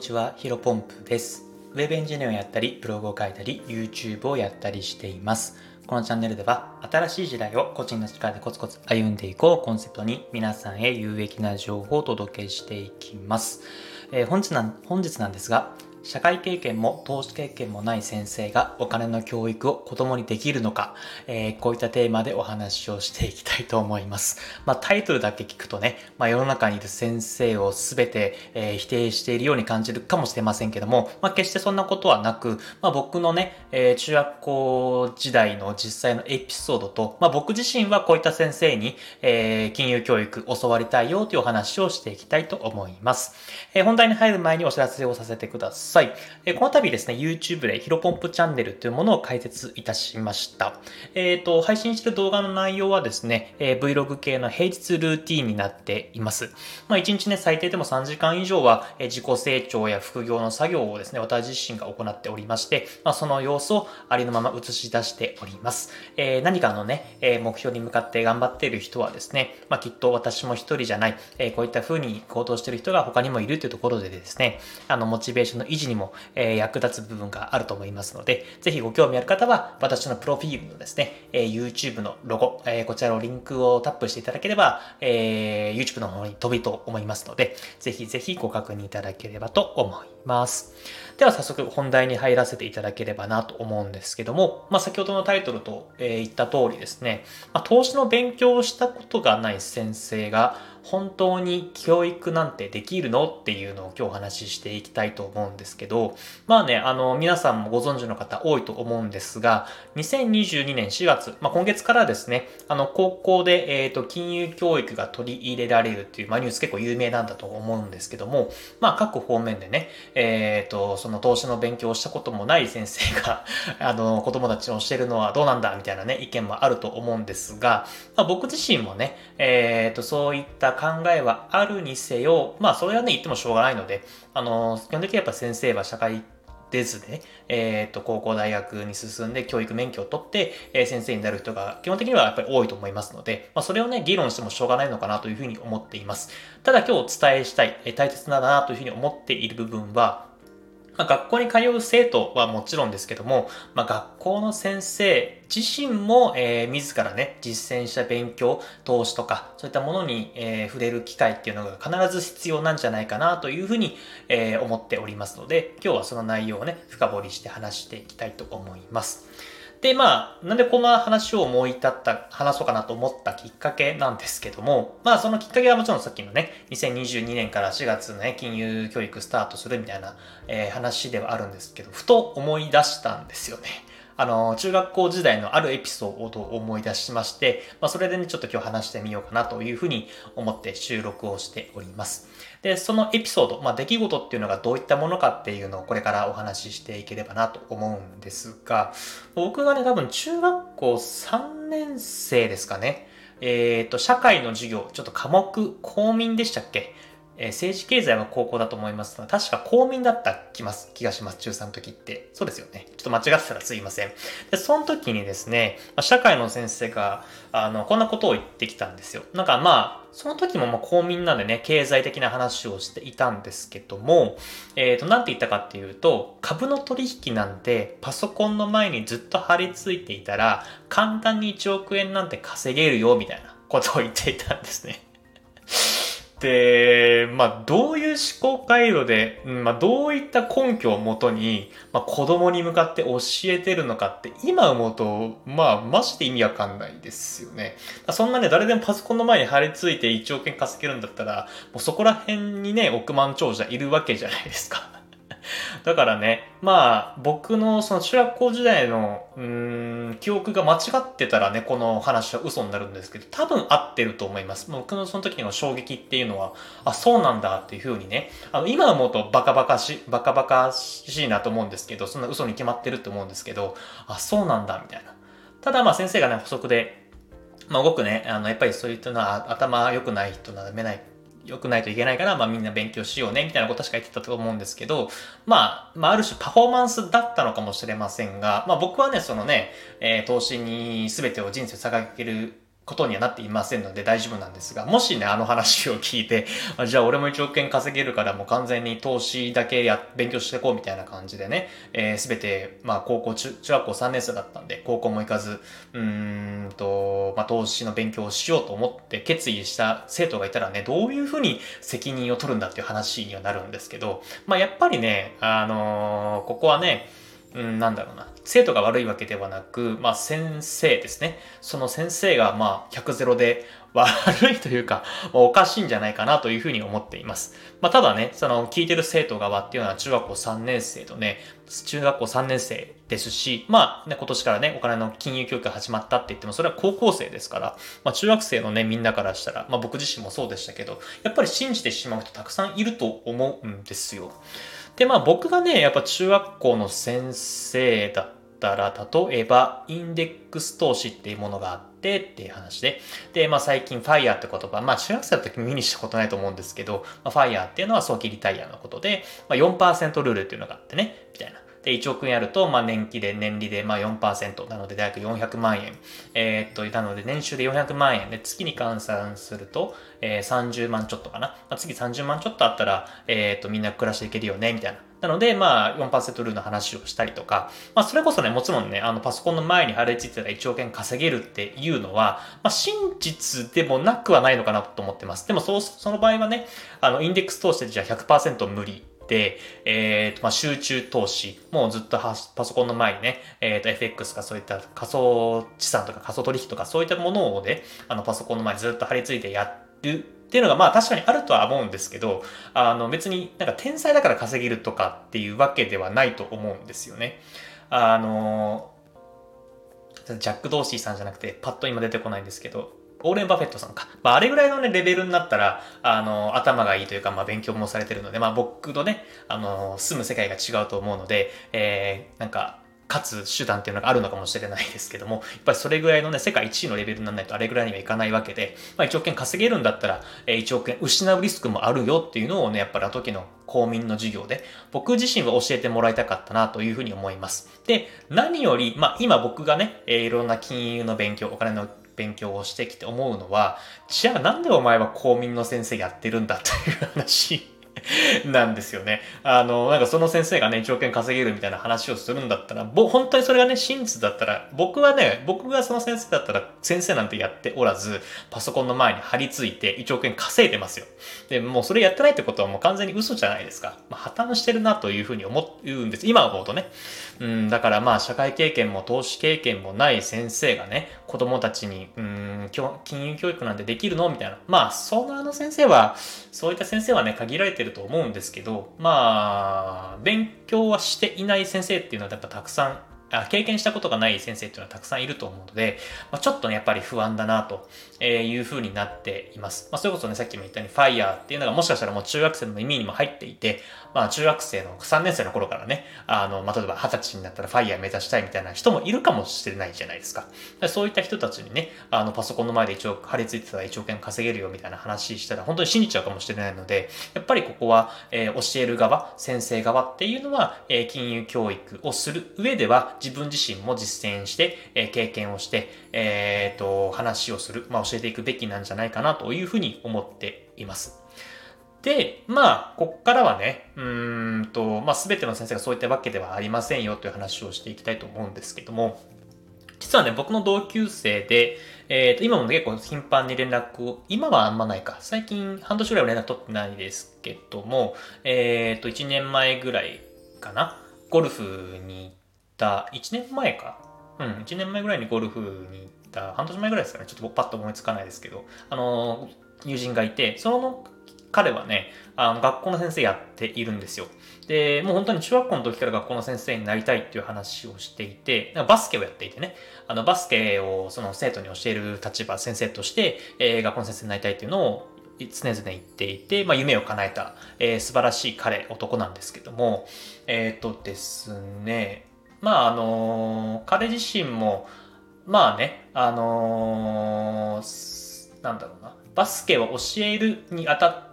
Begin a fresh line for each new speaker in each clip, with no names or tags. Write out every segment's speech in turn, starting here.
にちは、ヒロポンプです。ウェブエンジニアをやったり、ブログを書いたり、YouTube をやったりしています。このチャンネルでは、新しい時代を個人の力でコツコツ歩んでいこうコンセプトに皆さんへ有益な情報をお届けしていきます。えー、本日な本日なんですが、社会経験も投資経験もない先生がお金の教育を子供にできるのか、えー、こういったテーマでお話をしていきたいと思います。まあ、タイトルだけ聞くとね、まあ、世の中にいる先生を全て、えー、否定しているように感じるかもしれませんけども、まあ、決してそんなことはなく、まあ、僕のね、えー、中学校時代の実際のエピソードと、まあ、僕自身はこういった先生に、えー、金融教育教わりたいよというお話をしていきたいと思います。えー、本題に入る前にお知らせをさせてください。さい。えこの度ですね、YouTube でヒロポンプチャンネルというものを開設いたしました。えっ、ー、と、配信してる動画の内容はですね、えー、Vlog 系の平日ルーティンになっています。まあ、1日ね、最低でも3時間以上は、え自己成長や副業の作業をですね、私自身が行っておりまして、まあ、その様子をありのまま映し出しております。えー、何かのね、え目標に向かって頑張っている人はですね、まあ、きっと私も一人じゃない、えこういった風に行動している人が他にもいるというところでですね、あの、モチベーションの維持にも、えー、役立つ部分があると思いますので、ぜひご興味ある方は、私のプロフィールのですね、えー、YouTube のロゴ、えー、こちらのリンクをタップしていただければ、えー、YouTube の方に飛びと思いますので、ぜひぜひご確認いただければと思います。では早速本題に入らせていただければなと思うんですけども、まあ、先ほどのタイトルと、えー、言った通りですね、まあ、投資の勉強をしたことがない先生が、本当に教育なんてできるの？っていうのを今日お話ししていきたいと思うんですけど、まあね、あの、皆さんもご存知の方多いと思うんですが、2022年4月、まあ今月からですね、あの、高校で、えっ、ー、と、金融教育が取り入れられるっていう、まあニュース結構有名なんだと思うんですけども、まあ各方面でね、えっ、ー、と、その投資の勉強をしたこともない先生が、あの、子供たちを教えるのはどうなんだみたいなね、意見もあると思うんですが、まあ僕自身もね、えっ、ー、と、そういった考えはあるにせよ、まあそれはね、言ってもしょうがないので、あの、基本的にはやっぱ先生は社会でずで、えっ、ー、と、高校大学に進んで教育免許を取って、えー、先生になる人が基本的にはやっぱり多いと思いますので、まあ、それをね、議論してもしょうがないのかなというふうに思っています。ただ今日お伝えしたい、えー、大切なだなというふうに思っている部分は、まあ、学校に通う生徒はもちろんですけども、まあ、学校の先生自身も、えー、自らね、実践した勉強、投資とか、そういったものに、えー、触れる機会っていうのが必ず必要なんじゃないかなというふうに、えー、思っておりますので、今日はその内容をね、深掘りして話していきたいと思います。で、まあ、なんでこんな話を思い立った、話そうかなと思ったきっかけなんですけども、まあ、そのきっかけはもちろんさっきのね、2022年から4月のね、金融教育スタートするみたいな、えー、話ではあるんですけど、ふと思い出したんですよね。あの、中学校時代のあるエピソードを思い出しまして、まあ、それでね、ちょっと今日話してみようかなというふうに思って収録をしております。で、そのエピソード、まあ、出来事っていうのがどういったものかっていうのをこれからお話ししていければなと思うんですが、僕がね、多分中学校3年生ですかね。えっ、ー、と、社会の授業、ちょっと科目、公民でしたっけ？え、政治経済は高校だと思いますが、確か公民だった気ます気がします、中3の時って。そうですよね。ちょっと間違ってたらすいません。で、その時にですね、社会の先生が、あの、こんなことを言ってきたんですよ。なんかまあ、その時もまあ公民なんでね、経済的な話をしていたんですけども、えっ、ー、と、なんて言ったかっていうと、株の取引なんてパソコンの前にずっと貼り付いていたら、簡単に1億円なんて稼げるよ、みたいなことを言っていたんですね。で、まあ、どういう思考回路で、まあ、どういった根拠をもとに、まあ、子供に向かって教えてるのかって、今思うと、まあ、マジで意味わかんないですよね。そんなね、誰でもパソコンの前に張り付いて1億円稼げるんだったら、もうそこら辺にね、億万長者いるわけじゃないですか。だからね、まあ、僕のその中学校時代の、うん、記憶が間違ってたらね、この話は嘘になるんですけど、多分合ってると思います。僕のその時の衝撃っていうのは、あ、そうなんだっていうふうにね、あの、今思うとバカバカし、バカバカしいなと思うんですけど、そんな嘘に決まってると思うんですけど、あ、そうなんだ、みたいな。ただまあ先生がね、補足で、まあ僕ね、あの、やっぱりそういったのは頭良くない人ならめない良くないといけないから、まあみんな勉強しようね、みたいなことしか言ってたと思うんですけど、まあ、まあある種パフォーマンスだったのかもしれませんが、まあ僕はね、そのね、えー、投資に全てを人生を捧げることにはなっていませんので大丈夫なんですが、もしね、あの話を聞いて、じゃあ俺も1億円稼げるからもう完全に投資だけや、勉強していこうみたいな感じでね、えー、全て、まあ高校中、中学校3年生だったんで、高校も行かず、うーんと、まあ投資の勉強をしようと思って決意した生徒がいたらね、どういうふうに責任を取るんだっていう話にはなるんですけど、まあやっぱりね、あのー、ここはね、うん、なんだろうな。生徒が悪いわけではなく、まあ先生ですね。その先生がまあ100ゼロで悪いというか、おかしいんじゃないかなというふうに思っています。まあただね、その聞いてる生徒側っていうのは中学校3年生とね、中学校3年生ですし、まあね、今年からね、お金の金融教育が始まったって言っても、それは高校生ですから、まあ中学生のね、みんなからしたら、まあ僕自身もそうでしたけど、やっぱり信じてしまう人たくさんいると思うんですよ。で、まあ僕がね、やっぱ中学校の先生だったら、例えば、インデックス投資っていうものがあってっていう話で、で、まあ最近ファイヤーって言葉、まあ中学生だった時見にしたことないと思うんですけど、まあ、FIRE っていうのは早期リタイアのことで、まあ4%ルールっていうのがあってね、みたいな。で、1億円やると、まあ、年期で、年利で、まあ、4%なので、大体400万円。えー、っと、なので、年収で400万円で、月に換算すると、えー、30万ちょっとかな。まあ、月30万ちょっとあったら、えー、っと、みんな暮らしていけるよね、みたいな。なので、まあ、4%ルールの話をしたりとか、まあ、それこそね、もちろんね、あの、パソコンの前に貼り付いてた1億円稼げるっていうのは、まあ、真実でもなくはないのかなと思ってます。でも、そう、その場合はね、あの、インデックス通してじゃあ100%無理。えーとまあ、集中投資、もうずっとパソコンの前にね、えーと、FX かそういった仮想資産とか仮想取引とかそういったものをね、あのパソコンの前にずっと張り付いてやるっていうのがまあ確かにあるとは思うんですけど、あの別になんか天才だから稼げるとかっていうわけではないと思うんですよね。あの、ジャック・ドーシーさんじゃなくてパッと今出てこないんですけど、ウォーレン・バフェットさんか。まあ、あれぐらいのね、レベルになったら、あの、頭がいいというか、まあ、勉強もされてるので、まあ、僕のね、あの、住む世界が違うと思うので、えー、なんか、勝つ手段っていうのがあるのかもしれないですけども、やっぱりそれぐらいのね、世界一位のレベルにならないとあれぐらいにはいかないわけで、まあ1億円稼げるんだったら、え1億円失うリスクもあるよっていうのをね、やっぱりあの時の公民の授業で、僕自身は教えてもらいたかったなというふうに思います。で、何より、まあ今僕がね、えいろんな金融の勉強、お金の勉強をしてきて思うのは、じゃあなんでお前は公民の先生やってるんだという話。なんですよね。あの、なんかその先生がね、1億円稼げるみたいな話をするんだったら、ぼ、本当にそれがね、真実だったら、僕はね、僕がその先生だったら、先生なんてやっておらず、パソコンの前に張り付いて1億円稼いでますよ。で、もうそれやってないってことはもう完全に嘘じゃないですか。まあ、破綻してるなというふうに思うんです。今思うとね。うん、だからまあ、社会経験も投資経験もない先生がね、子供たちに、うん、金融教育なんてできるの？みたいな。まあ、そのあの先生は、そういった先生はね、限られてると思うんですけど、まあ、勉強はしていない先生っていうのはやっぱたくさんあ経験したことがない先生っていうのはたくさんいると思うので、まあ、ちょっとね、やっぱり不安だなというふうになっています。まあ、それこそね、さっきも言ったように、ファイヤーっていうのがもしかしたらもう中学生の意味にも入っていて、まあ、中学生の3年生の頃からね、あの、まあ、例えば20歳になったらファイヤー目指したいみたいな人もいるかもしれないじゃないですか。そういった人たちにね、あの、パソコンの前で一応張り付いてたら1億円稼げるよみたいな話したら本当に信じちゃうかもしれないので、やっぱりここは、えー、教える側、先生側っていうのは、えー、金融教育をする上では自分自身も実践して、えー、経験をして、えっ、と、話をする、まあ、教えていくべきなんじゃないかなというふうに思っています。で、まあ、こっからはね、うんと、まあ、すべての先生がそういったわけではありませんよという話をしていきたいと思うんですけども、実はね、僕の同級生で、えっ、ー、と、今も結構頻繁に連絡を、今はあんまないか。最近半年ぐらいは連絡取ってないですけども、えっ、ー、と、1年前ぐらいかな。ゴルフに行た、1年前か。うん、1年前ぐらいにゴルフに行った、半年前ぐらいですかね。ちょっとパッと思いつかないですけど、あの、友人がいて、その彼はね、あの、学校の先生やっているんですよ。で、もう本当に中学校の時から学校の先生になりたいっていう話をしていて、バスケをやっていてね、あの、バスケをその生徒に教える立場、先生として、えー、学校の先生になりたいっていうのを常々言っていて、まあ、夢を叶えた、えー、素晴らしい彼、男なんですけども、えっ、ー、とですね、まあ、あの、彼自身も、まあね、あのー、なんだろうな、バスケを教えるにあたって、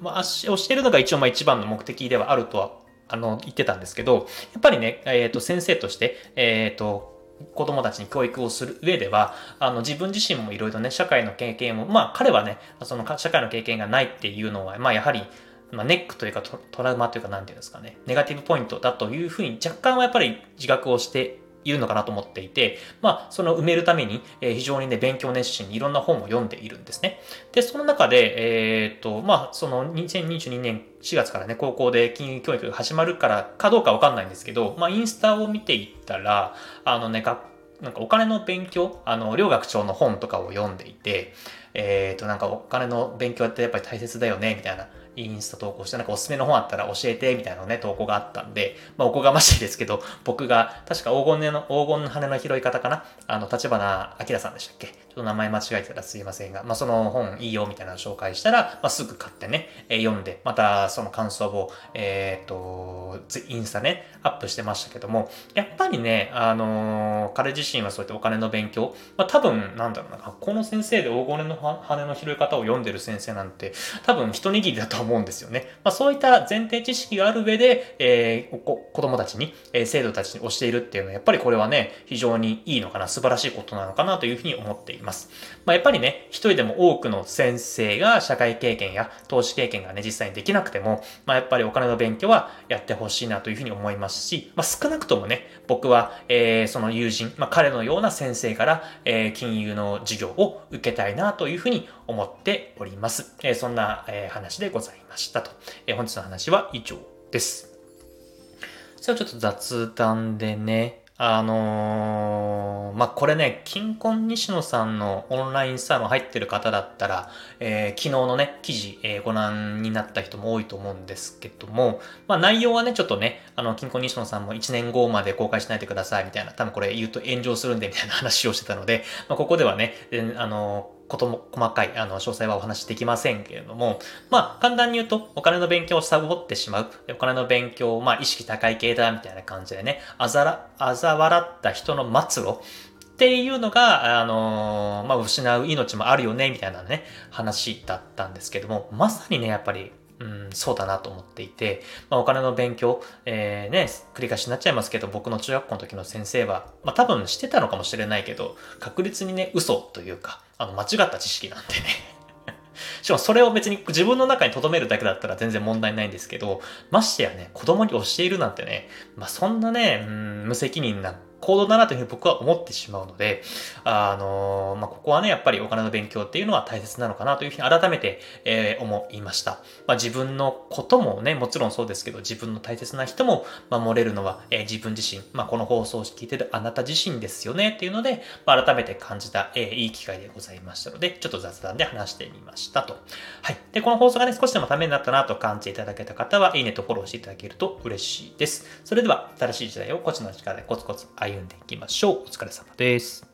まあ、教えるのが一応まあ一番の目的ではあるとは、あの、言ってたんですけど、やっぱりね、え、ー、と、先生として、えっ、ー、と、子供たちに教育をする上では、あの、自分自身もいろいろね、社会の経験を、まあ、彼はね、その社会の経験がないっていうのは、まあ、やはり、まあ、ネックというかトラウマというか、なんていうんですかね、ネガティブポイントだというふうに若干はやっぱり自覚をしているのかなと思っていて、まあ、その埋めるために、え、非常にね、勉強熱心にいろんな本を読んでいるんですね。で、その中で、えー、っと、まあ、その2022年4月からね、高校で金融教育が始まるからかどうかわかんないんですけど、まあ、インスタを見ていったら、あのね、なんかお金の勉強、あの、両学長の本とかを読んでいて、えっ、と、なんかお金の勉強ってやっぱり大切だよね、みたいなインスタ投稿して、なんかおすすめの本あったら教えて、みたいなね、投稿があったんで、まあ、おこがましいですけど、僕が、確か黄金の、黄金の羽の拾い方かな？あの、立花明さんでしたっけ？ちょっと名前間違えてたらすいませんが、まあ、その本いいよ、みたいなのを紹介したら、まあ、すぐ買ってね、えー、読んで、またその感想を、えっ、と、インスタね、アップしてましたけども、やっぱりね、あのー、彼自身はそうやってお金の勉強、まあ、多分、なんだろうな、学校の先生で黄金の羽の拾い方を読んでる先生なんて、多分一握りだとと思うんですよね。まあ、そういった前提知識がある上で、えー、子供たちに、えー、生徒たちに教えるっていうのは、やっぱりこれはね、非常にいいのかな、素晴らしいことなのかなというふうに思っています。まあ、やっぱりね、一人でも多くの先生が社会経験や投資経験がね、実際にできなくても、まあ、やっぱりお金の勉強はやってほしいなというふうに思いますし、まあ、少なくともね、僕は、えー、その友人、まあ、彼のような先生から、えー、金融の授業を受けたいなというふうに思っております。え、そんな、え、話でございましたと。え、本日の話は以上です。それはちょっと雑談でね、あのー、まあ、これね、金婚西野さんのオンラインサロン入ってる方だったら、えー、昨日のね、記事、えー、ご覧になった人も多いと思うんですけども、まあ、内容はね、ちょっとね、あの、金婚西野さんも1年後まで公開しないでくださいみたいな、多分これ言うと炎上するんでみたいな話をしてたので、まあ、ここではね、あのことも細かい、あの、詳細はお話しできませんけれども、まあ、簡単に言うと、お金の勉強をサボってしまう。お金の勉強を、まあ、意識高い系だ、みたいな感じでね、あざら、あざ笑った人の末路っていうのが、あのー、まあ、失う命もあるよね、みたいなね、話だったんですけども、まさにね、やっぱり、うん、そうだなと思っていて、まあ、お金の勉強、えー、ね、繰り返しになっちゃいますけど、僕の中学校の時の先生は、まあ、多分してたのかもしれないけど、確実にね、嘘というか、あの、間違った知識なんでね。しかもそれを別に自分の中に留めるだけだったら全然問題ないんですけど、ましてやね、子供に教えるなんてね、まあ、そんなね、うん、無責任な行動だなというふうに僕は思ってしまうので、あのまあ、ここはね、やっぱりお金の勉強っていうのは大切なのかなというふうに改めて、えー、思いました。まあ、自分のこともね、もちろんそうですけど、自分の大切な人も守れるのは、えー、自分自身、まあ、この放送を聞いてるあなた自身ですよねっていうので、まあ、改めて感じた、えー、いい機会でございましたので、ちょっと雑談で話してみましたと。はい。で、この放送がね、少しでもためになったなと感じていただけた方は、いいねとフォローしていただけると嬉しいです。それでは、新しい時代をこっちの力でコツコツ歩んでいきましょう。お疲れ様です。